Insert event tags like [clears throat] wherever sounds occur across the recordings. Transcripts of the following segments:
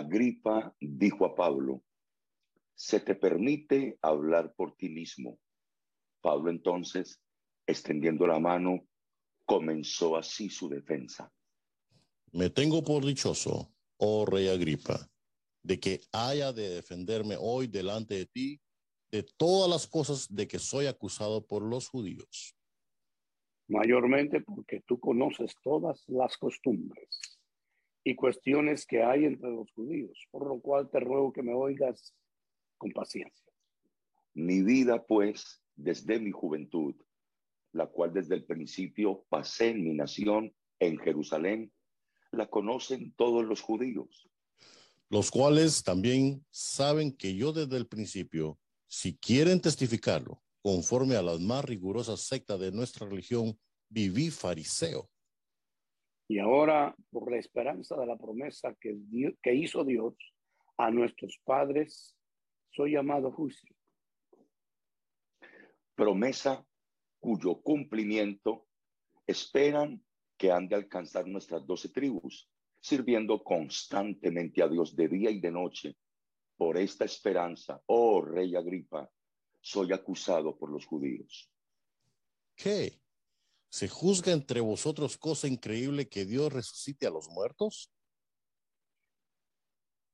Agripa dijo a Pablo, se te permite hablar por ti mismo. Pablo entonces, extendiendo la mano, comenzó así su defensa. Me tengo por dichoso, oh rey Agripa, de que haya de defenderme hoy delante de ti de todas las cosas de que soy acusado por los judíos. Mayormente porque tú conoces todas las costumbres y cuestiones que hay entre los judíos, por lo cual te ruego que me oigas con paciencia. Mi vida, pues, desde mi juventud, la cual desde el principio pasé en mi nación, en Jerusalén, la conocen todos los judíos. Los cuales también saben que yo desde el principio, si quieren testificarlo, conforme a las más rigurosas sectas de nuestra religión, viví fariseo y ahora, por la esperanza de la promesa que, que hizo Dios a nuestros padres, soy llamado juicio. Promesa cuyo cumplimiento esperan que han de alcanzar nuestras doce tribus, sirviendo constantemente a Dios de día y de noche. Por esta esperanza, oh rey Agripa, soy acusado por los judíos. ¿Qué? ¿Se juzga entre vosotros cosa increíble que Dios resucite a los muertos?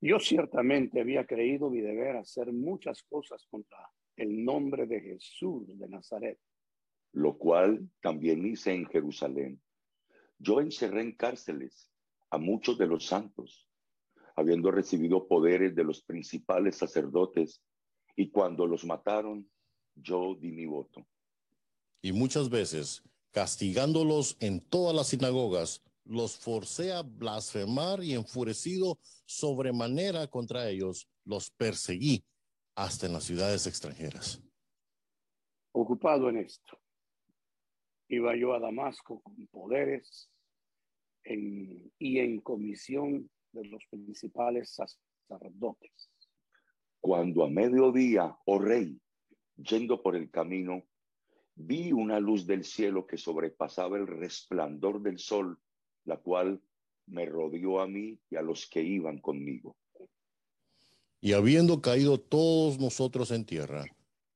Yo ciertamente había creído y deber hacer muchas cosas contra el nombre de Jesús de Nazaret. Lo cual también hice en Jerusalén. Yo encerré en cárceles a muchos de los santos, habiendo recibido poderes de los principales sacerdotes, y cuando los mataron, yo di mi voto. Y muchas veces castigándolos en todas las sinagogas, los forcé a blasfemar y enfurecido sobremanera contra ellos, los perseguí hasta en las ciudades extranjeras. Ocupado en esto, iba yo a Damasco con poderes y en comisión de los principales sacerdotes. Cuando a mediodía, oh rey, yendo por el camino, vi una luz del cielo que sobrepasaba el resplandor del sol, la cual me rodeó a mí y a los que iban conmigo. Y habiendo caído todos nosotros en tierra,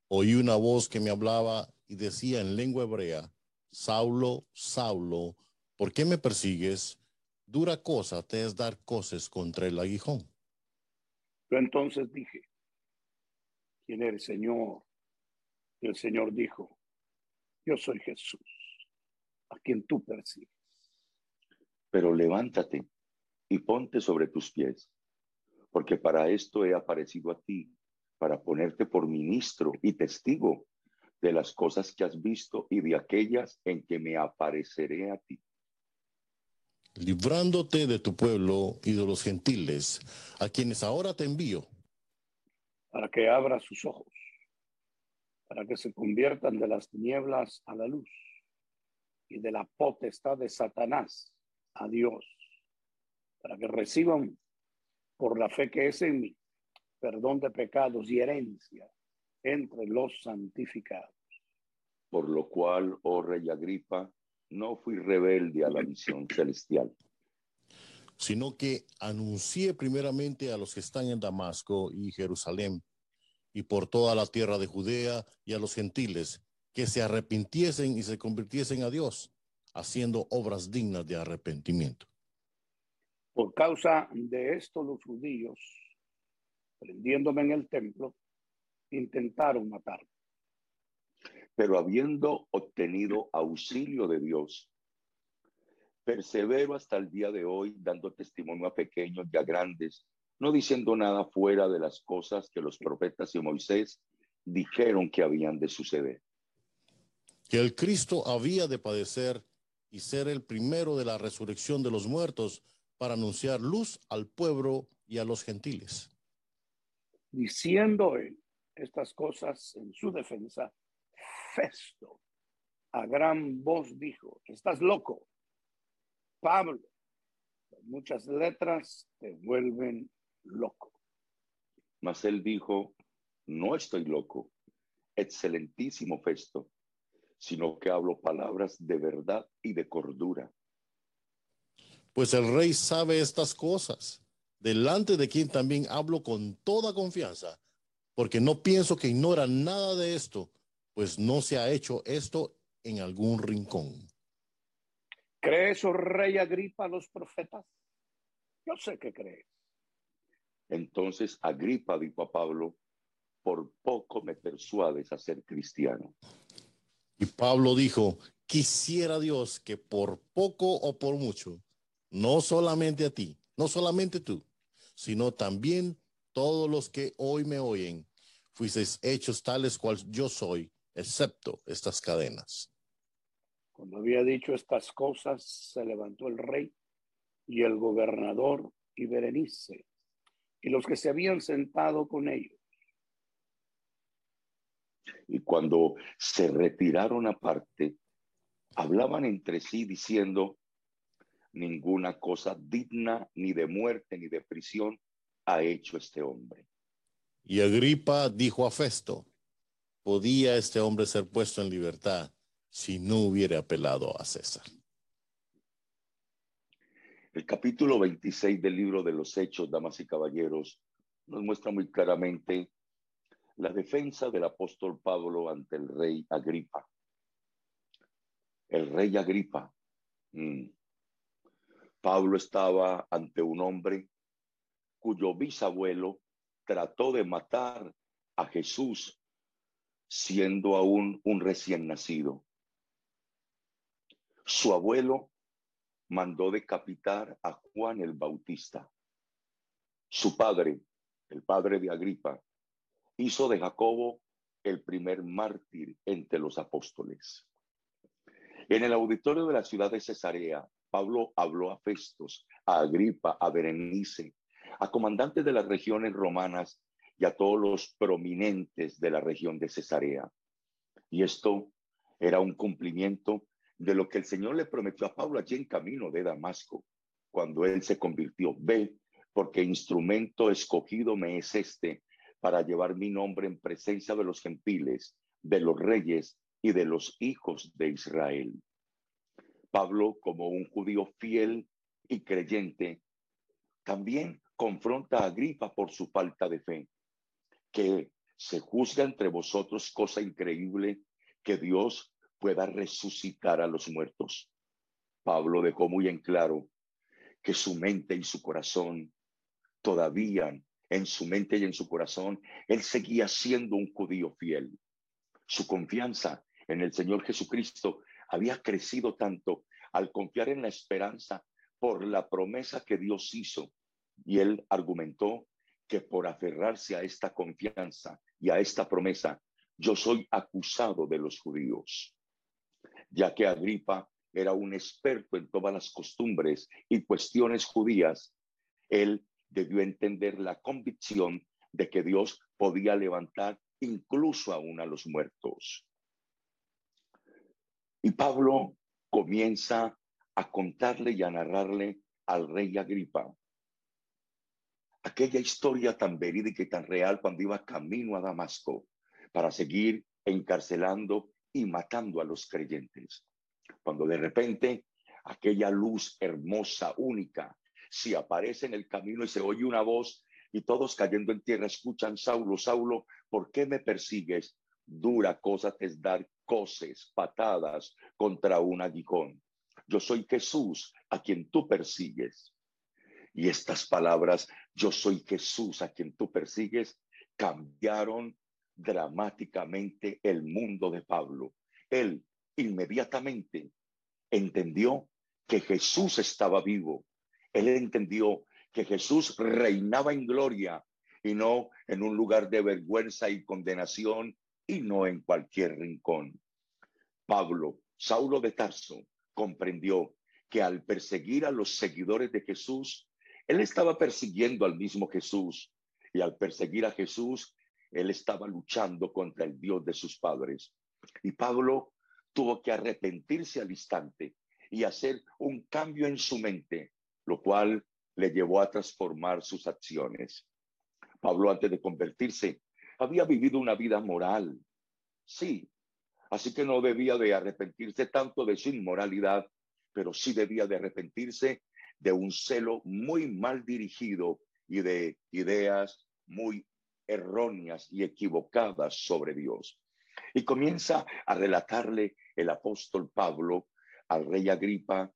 oí una voz que me hablaba y decía en lengua hebrea, Saulo, Saulo, ¿por qué me persigues? Dura cosa te es dar cosas contra el aguijón. Yo entonces dije, ¿quién eres, Señor? Y el Señor dijo, yo soy Jesús, a quien tú persigues. Pero levántate y ponte sobre tus pies, porque para esto he aparecido a ti, para ponerte por ministro y testigo de las cosas que has visto y de aquellas en que me apareceré a ti. Librándote de tu pueblo y de los gentiles, a quienes ahora te envío. Para que abra sus ojos para que se conviertan de las tinieblas a la luz y de la potestad de Satanás a Dios, para que reciban por la fe que es en mí perdón de pecados y herencia entre los santificados. Por lo cual, oh rey Agripa, no fui rebelde a la visión celestial. Sino que anuncié primeramente a los que están en Damasco y Jerusalén y por toda la tierra de Judea y a los gentiles que se arrepintiesen y se convirtiesen a Dios, haciendo obras dignas de arrepentimiento. Por causa de esto los judíos, prendiéndome en el templo, intentaron matarme. Pero habiendo obtenido auxilio de Dios, persevero hasta el día de hoy dando testimonio a pequeños y a grandes no diciendo nada fuera de las cosas que los profetas y Moisés dijeron que habían de suceder. Que el Cristo había de padecer y ser el primero de la resurrección de los muertos para anunciar luz al pueblo y a los gentiles. Diciendo él estas cosas en su defensa, Festo a gran voz dijo, estás loco, Pablo, muchas letras te vuelven loco. Mas él dijo, no estoy loco, excelentísimo Festo, sino que hablo palabras de verdad y de cordura. Pues el rey sabe estas cosas, delante de quien también hablo con toda confianza, porque no pienso que ignora nada de esto, pues no se ha hecho esto en algún rincón. ¿Crees, oh rey Agripa, a los profetas? Yo sé que crees. Entonces Agripa dijo a Pablo, por poco me persuades a ser cristiano. Y Pablo dijo, quisiera Dios que por poco o por mucho, no solamente a ti, no solamente tú, sino también todos los que hoy me oyen, fuisteis hechos tales cual yo soy, excepto estas cadenas. Cuando había dicho estas cosas, se levantó el rey y el gobernador y Berenice y los que se habían sentado con ellos. Y cuando se retiraron aparte, hablaban entre sí diciendo, ninguna cosa digna ni de muerte ni de prisión ha hecho este hombre. Y Agripa dijo a Festo, ¿podía este hombre ser puesto en libertad si no hubiera apelado a César? El capítulo 26 del libro de los Hechos, damas y caballeros, nos muestra muy claramente la defensa del apóstol Pablo ante el rey Agripa. El rey Agripa. Mm, Pablo estaba ante un hombre cuyo bisabuelo trató de matar a Jesús siendo aún un recién nacido. Su abuelo mandó decapitar a Juan el Bautista. Su padre, el padre de Agripa, hizo de Jacobo el primer mártir entre los apóstoles. En el auditorio de la ciudad de Cesarea, Pablo habló a Festos, a Agripa, a Berenice, a comandantes de las regiones romanas y a todos los prominentes de la región de Cesarea. Y esto era un cumplimiento de lo que el Señor le prometió a Pablo allí en camino de Damasco, cuando él se convirtió. Ve, porque instrumento escogido me es este para llevar mi nombre en presencia de los gentiles, de los reyes y de los hijos de Israel. Pablo, como un judío fiel y creyente, también confronta a Agripa por su falta de fe, que se juzga entre vosotros cosa increíble que Dios pueda resucitar a los muertos. Pablo dejó muy en claro que su mente y su corazón todavía en su mente y en su corazón, él seguía siendo un judío fiel. Su confianza en el Señor Jesucristo había crecido tanto al confiar en la esperanza por la promesa que Dios hizo. Y él argumentó que por aferrarse a esta confianza y a esta promesa, yo soy acusado de los judíos, ya que Agripa era un experto en todas las costumbres y cuestiones judías, él debió entender la convicción de que Dios podía levantar incluso aún a los muertos. Y Pablo comienza a contarle y a narrarle al rey Agripa aquella historia tan verídica y tan real cuando iba camino a Damasco para seguir encarcelando y matando a los creyentes. Cuando de repente aquella luz hermosa, única, si aparece en el camino y se oye una voz y todos cayendo en tierra escuchan, Saulo, Saulo, ¿por qué me persigues? Dura cosa es dar coces, patadas contra un aguijón. Yo soy Jesús a quien tú persigues. Y estas palabras, yo soy Jesús a quien tú persigues, cambiaron dramáticamente el mundo de Pablo. Él inmediatamente entendió que Jesús estaba vivo. Él entendió que Jesús reinaba en gloria y no en un lugar de vergüenza y condenación y no en cualquier rincón. Pablo, Saulo de Tarso, comprendió que al perseguir a los seguidores de Jesús, Él estaba persiguiendo al mismo Jesús y al perseguir a Jesús, él estaba luchando contra el Dios de sus padres. Y Pablo tuvo que arrepentirse al instante y hacer un cambio en su mente, lo cual le llevó a transformar sus acciones. Pablo antes de convertirse había vivido una vida moral, sí, así que no debía de arrepentirse tanto de su inmoralidad, pero sí debía de arrepentirse de un celo muy mal dirigido y de ideas muy erróneas y equivocadas sobre Dios. Y comienza a relatarle el apóstol Pablo al rey Agripa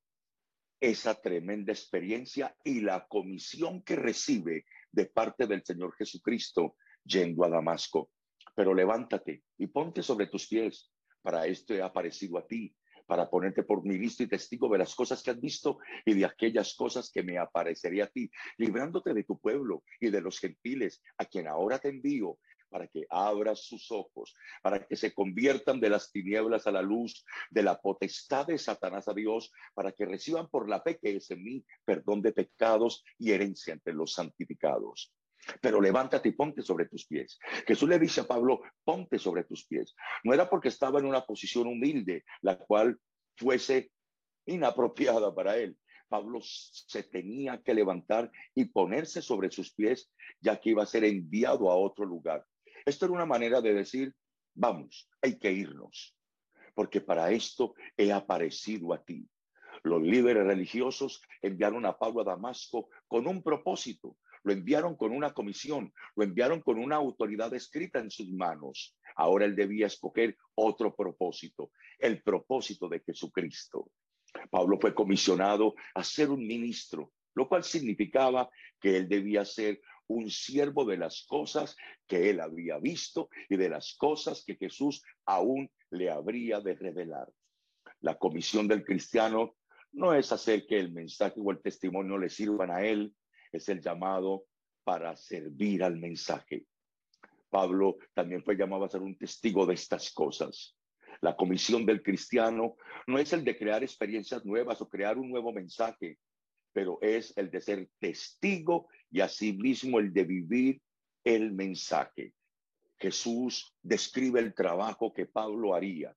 esa tremenda experiencia y la comisión que recibe de parte del Señor Jesucristo yendo a Damasco. Pero levántate y ponte sobre tus pies. Para esto he aparecido a ti, para ponerte por mi visto y testigo de las cosas que has visto y de aquellas cosas que me aparecería a ti, librándote de tu pueblo y de los gentiles a quien ahora te envío para que abras sus ojos, para que se conviertan de las tinieblas a la luz, de la potestad de Satanás a Dios, para que reciban por la fe que es en mí perdón de pecados y herencia entre los santificados. Pero levántate y ponte sobre tus pies. Jesús le dice a Pablo, ponte sobre tus pies. No era porque estaba en una posición humilde, la cual fuese inapropiada para él. Pablo se tenía que levantar y ponerse sobre sus pies, ya que iba a ser enviado a otro lugar. Esto era una manera de decir, vamos, hay que irnos, porque para esto he aparecido a ti. Los líderes religiosos enviaron a Pablo a Damasco con un propósito, lo enviaron con una comisión, lo enviaron con una autoridad escrita en sus manos. Ahora él debía escoger otro propósito, el propósito de Jesucristo. Pablo fue comisionado a ser un ministro, lo cual significaba que él debía ser un siervo de las cosas que él había visto y de las cosas que Jesús aún le habría de revelar. La comisión del cristiano no es hacer que el mensaje o el testimonio le sirvan a él, es el llamado para servir al mensaje. Pablo también fue llamado a ser un testigo de estas cosas. La comisión del cristiano no es el de crear experiencias nuevas o crear un nuevo mensaje, pero es el de ser testigo y asimismo el de vivir el mensaje. Jesús describe el trabajo que Pablo haría.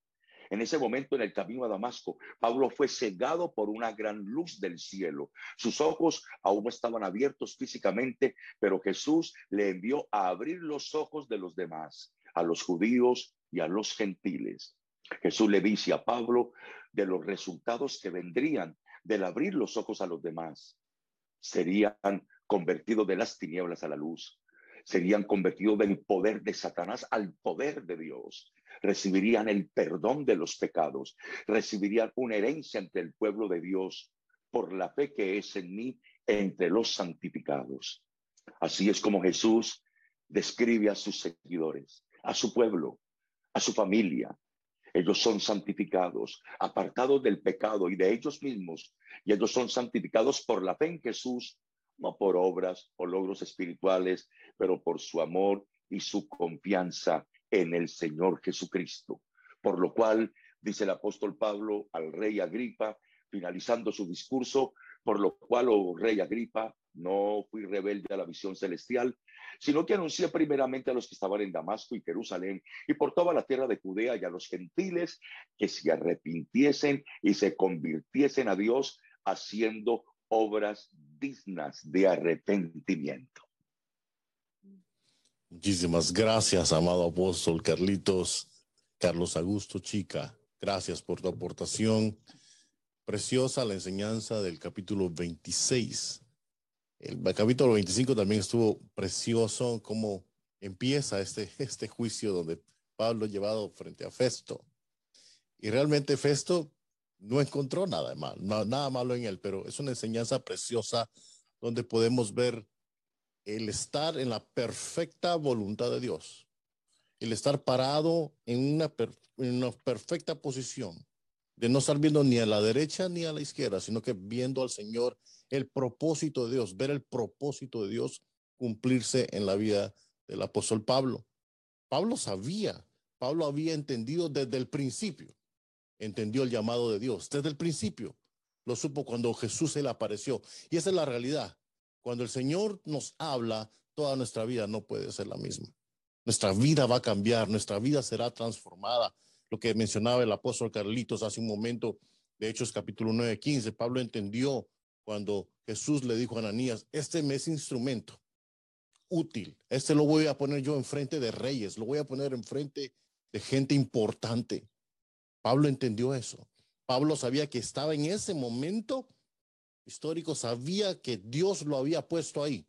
En ese momento en el camino a Damasco, Pablo fue cegado por una gran luz del cielo. Sus ojos aún estaban abiertos físicamente, pero Jesús le envió a abrir los ojos de los demás, a los judíos y a los gentiles. Jesús le dice a Pablo de los resultados que vendrían del abrir los ojos a los demás, serían convertidos de las tinieblas a la luz, serían convertidos del poder de Satanás al poder de Dios, recibirían el perdón de los pecados, recibirían una herencia entre el pueblo de Dios por la fe que es en mí entre los santificados. Así es como Jesús describe a sus seguidores, a su pueblo, a su familia, ellos son santificados, apartados del pecado y de ellos mismos. Y ellos son santificados por la fe en Jesús, no por obras o logros espirituales, pero por su amor y su confianza en el Señor Jesucristo. Por lo cual, dice el apóstol Pablo al rey Agripa, finalizando su discurso, por lo cual, oh rey Agripa, no fui rebelde a la visión celestial, sino que anuncié primeramente a los que estaban en Damasco y Jerusalén y por toda la tierra de Judea y a los gentiles que se arrepintiesen y se convirtiesen a Dios haciendo obras dignas de arrepentimiento. Muchísimas gracias, amado apóstol Carlitos, Carlos Augusto Chica. Gracias por tu aportación. Preciosa la enseñanza del capítulo 26 el capítulo 25 también estuvo precioso, cómo empieza este, este juicio donde Pablo es llevado frente a Festo. Y realmente Festo no encontró nada malo, nada malo en él, pero es una enseñanza preciosa donde podemos ver el estar en la perfecta voluntad de Dios, el estar parado en una, perfecta posición, de no estar viendo ni a la derecha ni a la izquierda, sino que viendo al Señor el propósito de Dios, ver el propósito de Dios cumplirse en la vida del apóstol Pablo. Pablo sabía, Pablo había entendido desde el principio, entendió el llamado de Dios, desde el principio. Lo supo cuando Jesús se le apareció. Y esa es la realidad. Cuando el Señor nos habla, toda nuestra vida no puede ser la misma. Nuestra vida va a cambiar, nuestra vida será transformada. Lo que mencionaba el apóstol Carlitos hace un momento, de Hechos capítulo 9, 15, Pablo entendió cuando Jesús le dijo a Ananías, este me es instrumento útil, este lo voy a poner yo enfrente de reyes, lo voy a poner enfrente de gente importante. Pablo entendió eso. Pablo sabía que estaba en ese momento histórico, sabía que Dios lo había puesto ahí,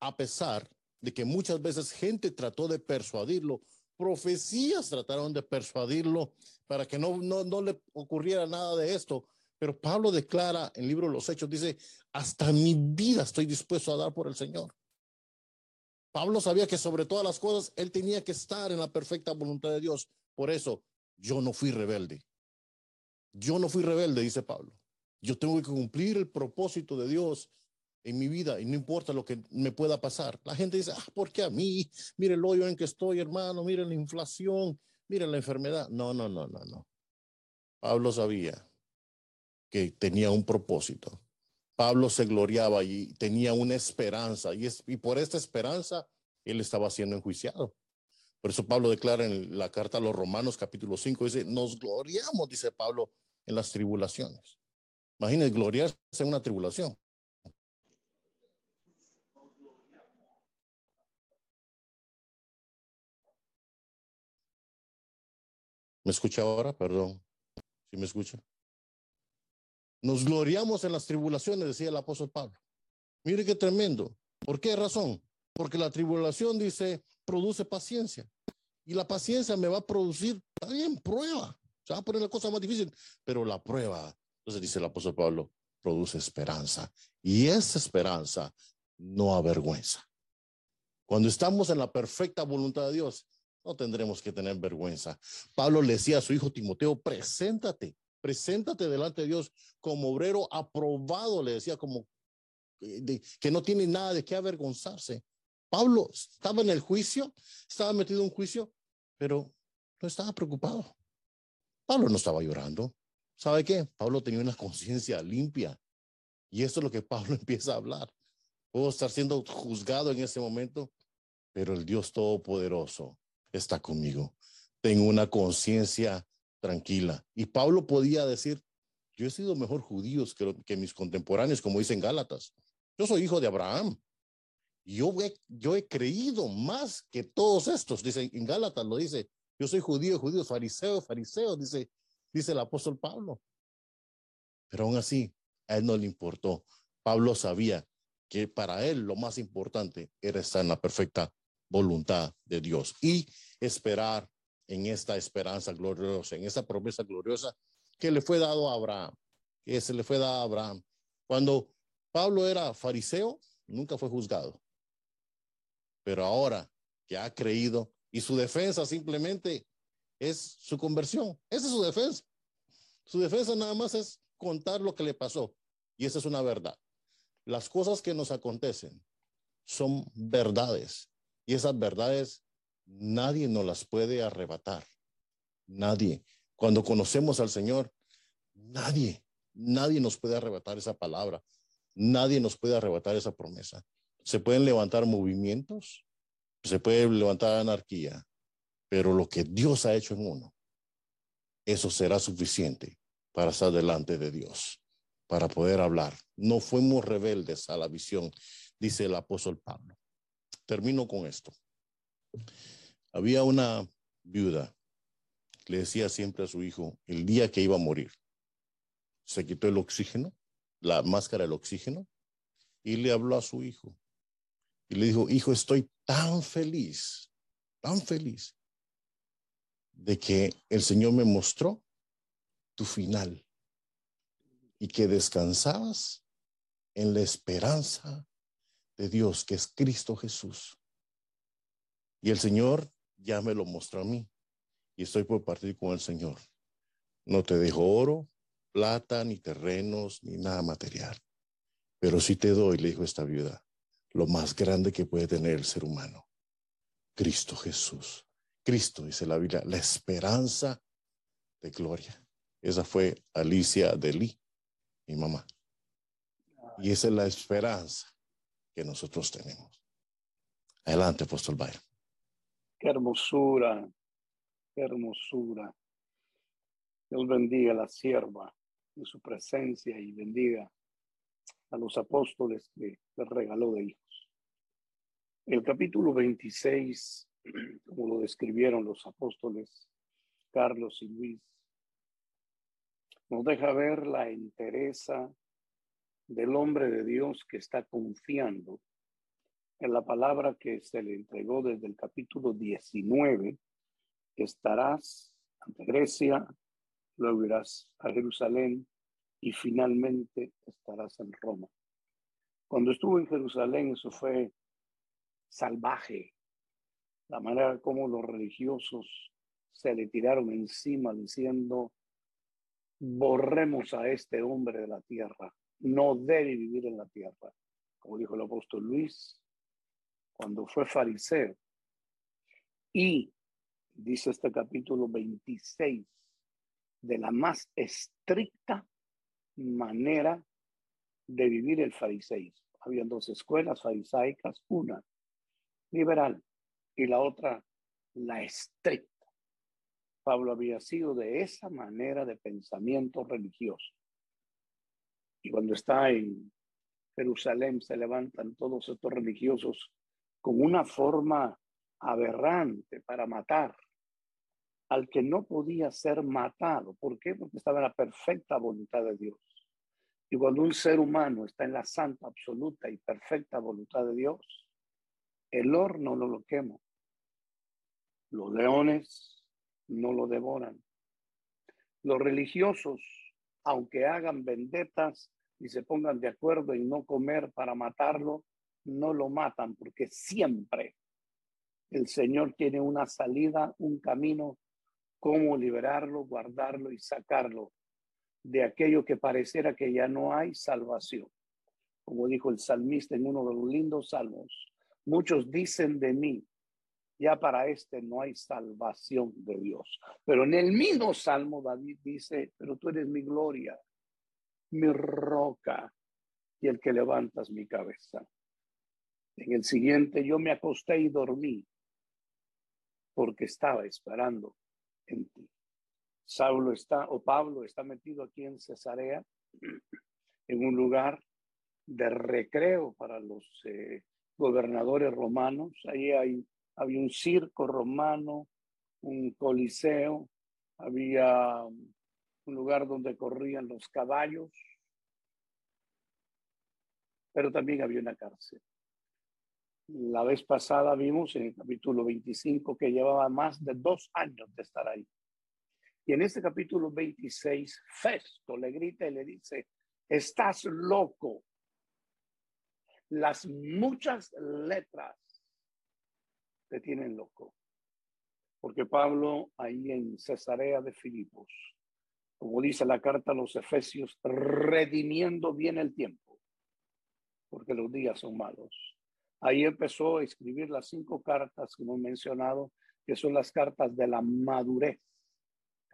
a pesar de que muchas veces gente trató de persuadirlo, profecías trataron de persuadirlo para que no, no, no le ocurriera nada de esto. Pero Pablo declara en el libro de los Hechos, dice, hasta mi vida estoy dispuesto a dar por el Señor. Pablo sabía que sobre todas las cosas él tenía que estar en la perfecta voluntad de Dios. Por eso yo no fui rebelde. Yo no fui rebelde, dice Pablo. Yo tengo que cumplir el propósito de Dios en mi vida y no importa lo que me pueda pasar. La gente dice, ah, ¿por qué a mí? Mire el hoyo en que estoy, hermano, mire la inflación, mire la enfermedad. No, no, no, no, no. Pablo sabía que tenía un propósito. Pablo se gloriaba y tenía una esperanza y, es, y por esta esperanza él estaba siendo enjuiciado. Por eso Pablo declara en la carta a los Romanos capítulo 5, dice, nos gloriamos, dice Pablo, en las tribulaciones. Imagínense gloriarse en una tribulación. ¿Me escucha ahora? Perdón. ¿Sí me escucha? Nos gloriamos en las tribulaciones, decía el apóstol Pablo. Mire qué tremendo. ¿Por qué razón? Porque la tribulación, dice, produce paciencia. Y la paciencia me va a producir, también prueba. Se va a poner la cosa más difícil, pero la prueba, entonces dice el apóstol Pablo, produce esperanza. Y esa esperanza no avergüenza. Cuando estamos en la perfecta voluntad de Dios, no tendremos que tener vergüenza. Pablo le decía a su hijo Timoteo, preséntate, preséntate delante de Dios como obrero aprobado, le decía como eh, que no tiene nada de qué avergonzarse. Pablo estaba en el juicio, estaba metido en un juicio, pero no estaba preocupado. Pablo no estaba llorando. ¿Sabe qué? Pablo tenía una conciencia limpia. Y esto es lo que Pablo [laughs] empieza a hablar. Puedo estar siendo juzgado en ese momento, pero el Dios Todopoderoso está conmigo. Tengo una conciencia tranquila. Y Pablo podía decir, yo he sido mejor judío que, que mis contemporáneos, como dicen Gálatas. Yo soy hijo de Abraham. Yo he, yo he creído más que todos estos. Dice en Gálatas, lo dice. Yo soy judío, judío, fariseo, fariseo, dice, dice el apóstol Pablo. Pero aún así, a él no le importó. Pablo sabía que para él lo más importante era estar en la perfecta voluntad de Dios y esperar en esta esperanza gloriosa, en esta promesa gloriosa que le fue dado a Abraham, que se le fue dado a Abraham. Cuando Pablo era fariseo, nunca fue juzgado. Pero ahora que ha creído y su defensa simplemente es su conversión, esa es su defensa. Su defensa nada más es contar lo que le pasó. Y esa es una verdad. Las cosas que nos acontecen son verdades y esas verdades nadie nos las puede arrebatar. Nadie. Cuando conocemos al Señor, nadie, nadie nos puede arrebatar esa palabra. Nadie nos puede arrebatar esa promesa. Se pueden levantar movimientos, se puede levantar anarquía, pero lo que Dios ha hecho en uno, eso será suficiente para estar delante de Dios, para poder hablar. No fuimos rebeldes a la visión, dice el apóstol Pablo. Termino con esto. Había una viuda le decía siempre a su hijo, el día que iba a morir, se quitó el oxígeno, la máscara del oxígeno, y le habló a su hijo. Y le dijo, hijo, estoy tan feliz, tan feliz, de que el Señor me mostró tu final y que descansabas en la esperanza de Dios, que es Cristo Jesús. Y el Señor ya me lo mostró a mí y estoy por partir con el Señor. No te dejo oro, plata, ni terrenos, ni nada material. Pero sí te doy, le dijo esta viuda, lo más grande que puede tener el ser humano. Cristo Jesús. Cristo, dice la Biblia, la esperanza de gloria. Esa fue Alicia de Lee, mi mamá. Y esa es la esperanza que nosotros tenemos. Adelante, apóstol Byron. Qué hermosura, qué hermosura. Dios bendiga a la sierva en su presencia y bendiga a los apóstoles que les regaló de hijos. El capítulo 26, [clears throat] como lo describieron los apóstoles Carlos y Luis, nos deja ver la entereza del hombre de Dios que está confiando en la palabra que se le entregó desde el capítulo 19, estarás ante Grecia, luego irás a Jerusalén y finalmente estarás en Roma. Cuando estuvo en Jerusalén, eso fue salvaje, la manera como los religiosos se le tiraron encima diciendo, borremos a este hombre de la tierra, no debe vivir en la tierra. Como dijo el apóstol Luis, cuando fue fariseo. Y, dice este capítulo 26, de la más estricta manera de vivir el fariseísmo. Habían dos escuelas farisaicas, una liberal y la otra la estricta. Pablo había sido de esa manera de pensamiento religioso. Y cuando está en Jerusalén se levantan todos estos religiosos con una forma aberrante para matar al que no podía ser matado. ¿Por qué? Porque estaba en la perfecta voluntad de Dios. Y cuando un ser humano está en la santa, absoluta y perfecta voluntad de Dios, el horno no lo quema. Los leones no lo devoran. Los religiosos, aunque hagan vendetas y se pongan de acuerdo en no comer para matarlo, no lo matan porque siempre el Señor tiene una salida, un camino, cómo liberarlo, guardarlo y sacarlo de aquello que pareciera que ya no hay salvación. Como dijo el salmista en uno de los lindos salmos, muchos dicen de mí, ya para este no hay salvación de Dios. Pero en el mismo salmo David dice, pero tú eres mi gloria, mi roca y el que levantas mi cabeza. En el siguiente yo me acosté y dormí porque estaba esperando en ti. Saulo está, o Pablo está metido aquí en Cesarea, [clears throat] en un lugar de recreo para los eh, gobernadores romanos. Ahí hay, había un circo romano, un coliseo, había un lugar donde corrían los caballos, pero también había una cárcel. La vez pasada vimos en el capítulo 25 que llevaba más de dos años de estar ahí. Y en este capítulo 26, Festo le grita y le dice, estás loco. Las muchas letras te tienen loco. Porque Pablo ahí en Cesarea de Filipos, como dice la carta a los Efesios, redimiendo bien el tiempo, porque los días son malos. Ahí empezó a escribir las cinco cartas que hemos mencionado, que son las cartas de la madurez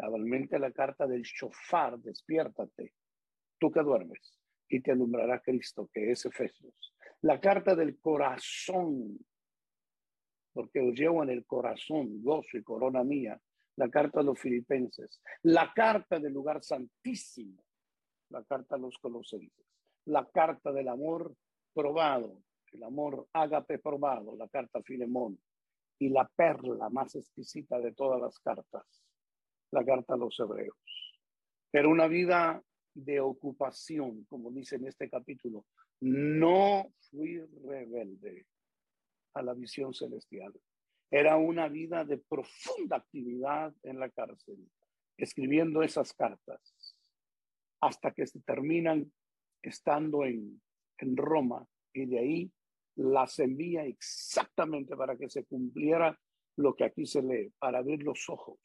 cabalmente la carta del shofar, despiértate, tú que duermes, y te alumbrará Cristo, que es Efesios. La carta del corazón, porque os llevo en el corazón, gozo y corona mía. La carta de los filipenses. La carta del lugar santísimo. La carta de los colosenses. La carta del amor probado. El amor ágape probado. La carta Filemón. Y la perla más exquisita de todas las cartas la carta a los hebreos. Pero una vida de ocupación, como dice en este capítulo, no fui rebelde a la visión celestial. Era una vida de profunda actividad en la cárcel, escribiendo esas cartas, hasta que se terminan estando en, en Roma y de ahí las envía exactamente para que se cumpliera lo que aquí se lee, para abrir los ojos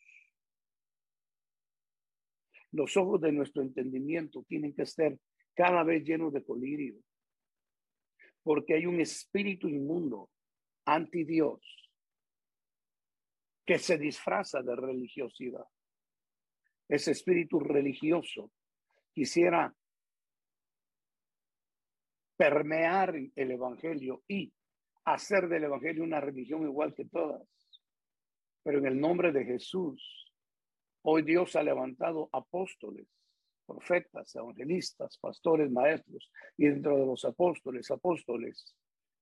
los ojos de nuestro entendimiento tienen que ser cada vez llenos de colirio, porque hay un espíritu inmundo, anti Dios, que se disfraza de religiosidad. Ese espíritu religioso quisiera permear el Evangelio y hacer del Evangelio una religión igual que todas. Pero en el nombre de Jesús, hoy Dios ha levantado apóstoles, profetas, evangelistas, pastores, maestros, y dentro de los apóstoles, apóstoles,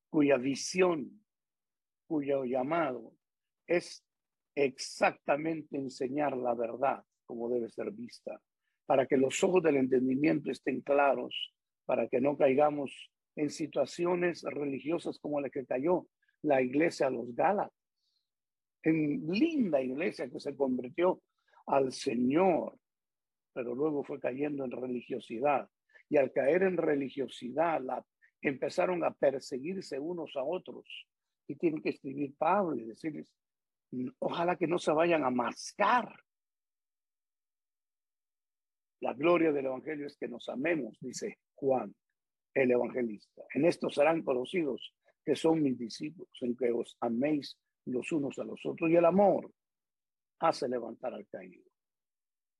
cuya visión, cuyo llamado es exactamente enseñar la verdad como debe ser vista, para que los ojos del entendimiento estén claros, para que no caigamos en situaciones religiosas como la que cayó la iglesia a los Gálatas, en linda iglesia que se convirtió al Señor, pero luego fue cayendo en religiosidad. Y al caer en religiosidad, la, empezaron a perseguirse unos a otros. Y tienen que escribir Pablo y decirles, ojalá que no se vayan a mascar. La gloria del Evangelio es que nos amemos, dice Juan, el evangelista. En esto serán conocidos que son mis discípulos, en que os améis los unos a los otros. Y el amor hace levantar al caído.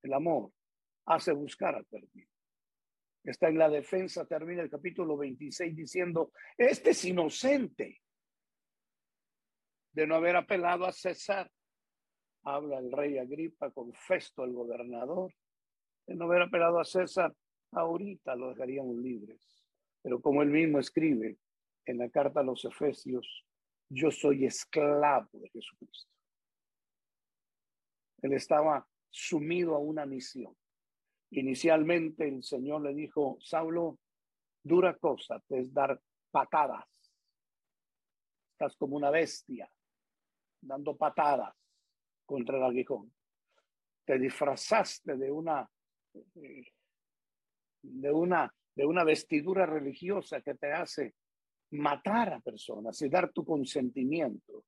El amor hace buscar al perdido. Está en la defensa, termina el capítulo 26 diciendo, este es inocente de no haber apelado a César. Habla el rey Agripa con Festo, el gobernador. De no haber apelado a César, ahorita lo dejaríamos libres. Pero como él mismo escribe en la carta a los Efesios, yo soy esclavo de Jesucristo. Él estaba sumido a una misión. Inicialmente el Señor le dijo, Saulo, dura cosa te es dar patadas. Estás como una bestia dando patadas contra el aguijón. Te disfrazaste de una, de una, de una vestidura religiosa que te hace matar a personas y dar tu consentimiento.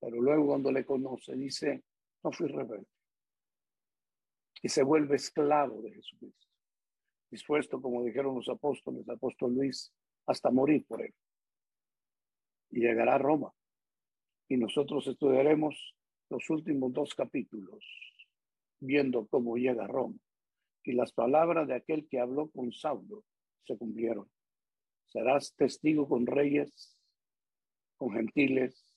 Pero luego cuando le conoce, dice, no fui rebelde. Y se vuelve esclavo de Jesucristo. Dispuesto, como dijeron los apóstoles, apóstol Luis, hasta morir por él. Y llegará a Roma y nosotros estudiaremos los últimos dos capítulos, viendo cómo llega Roma. Y las palabras de aquel que habló con Saulo se cumplieron. Serás testigo con reyes, con gentiles,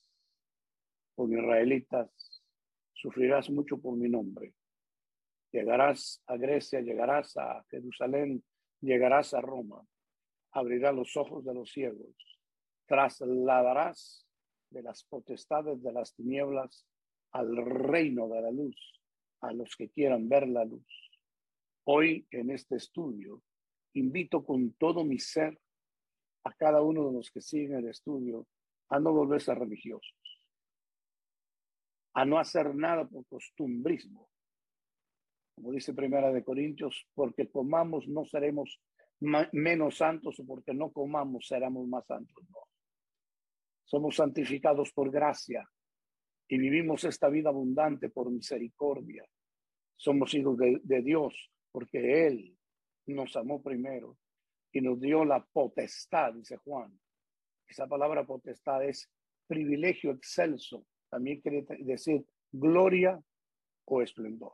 con israelitas. Sufrirás mucho por mi nombre. Llegarás a Grecia, llegarás a Jerusalén, llegarás a Roma. Abrirás los ojos de los ciegos. Trasladarás de las potestades de las tinieblas al reino de la luz, a los que quieran ver la luz. Hoy en este estudio invito con todo mi ser a cada uno de los que siguen el estudio a no volverse religiosos, a no hacer nada por costumbrismo. Como dice Primera de Corintios, porque comamos no seremos menos santos o porque no comamos seremos más santos. Somos santificados por gracia y vivimos esta vida abundante por misericordia. Somos hijos de, Dios porque Él nos amó primero y nos dio la potestad, dice Juan. Esa palabra potestad es privilegio excelso. También quiere decir gloria o esplendor.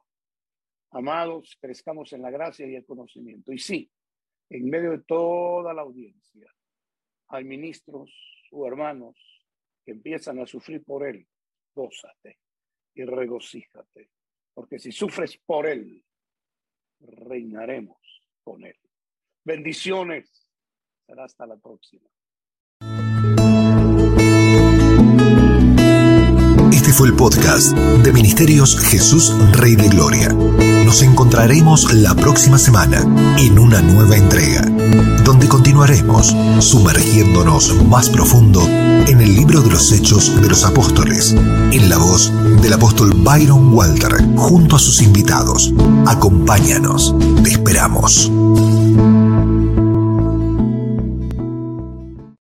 Amados, crezcamos en la gracia y el conocimiento. Y sí, en medio de toda la audiencia, hay ministros, o hermanos que empiezan a sufrir por él, gózate y regocíjate, porque si sufres por él, reinaremos con él. Bendiciones. Será hasta la próxima. El podcast de Ministerios Jesús Rey de Gloria. Nos encontraremos la próxima semana en una nueva entrega, donde continuaremos sumergiéndonos más profundo en el libro de los Hechos de los Apóstoles, en la voz del apóstol Byron Walter, junto a sus invitados. Acompáñanos, te esperamos.